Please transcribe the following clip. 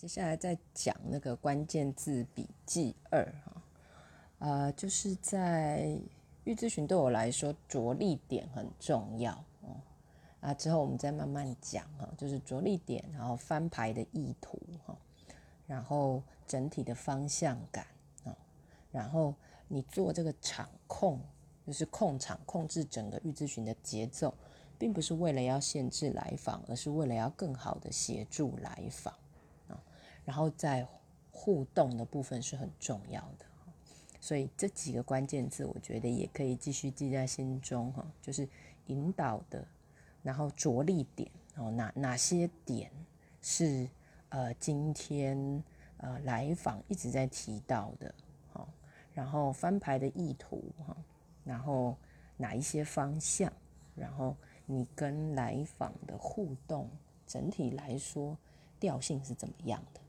接下来再讲那个关键字笔记二哈，呃，就是在预咨询对我来说着力点很重要哦。啊，之后我们再慢慢讲哈，就是着力点，然后翻牌的意图哈，然后整体的方向感啊，然后你做这个场控，就是控场控制整个预咨询的节奏，并不是为了要限制来访，而是为了要更好的协助来访。然后在互动的部分是很重要的，所以这几个关键字，我觉得也可以继续记在心中哈。就是引导的，然后着力点哦，哪哪些点是呃今天呃来访一直在提到的，好，然后翻牌的意图哈，然后哪一些方向，然后你跟来访的互动整体来说调性是怎么样的？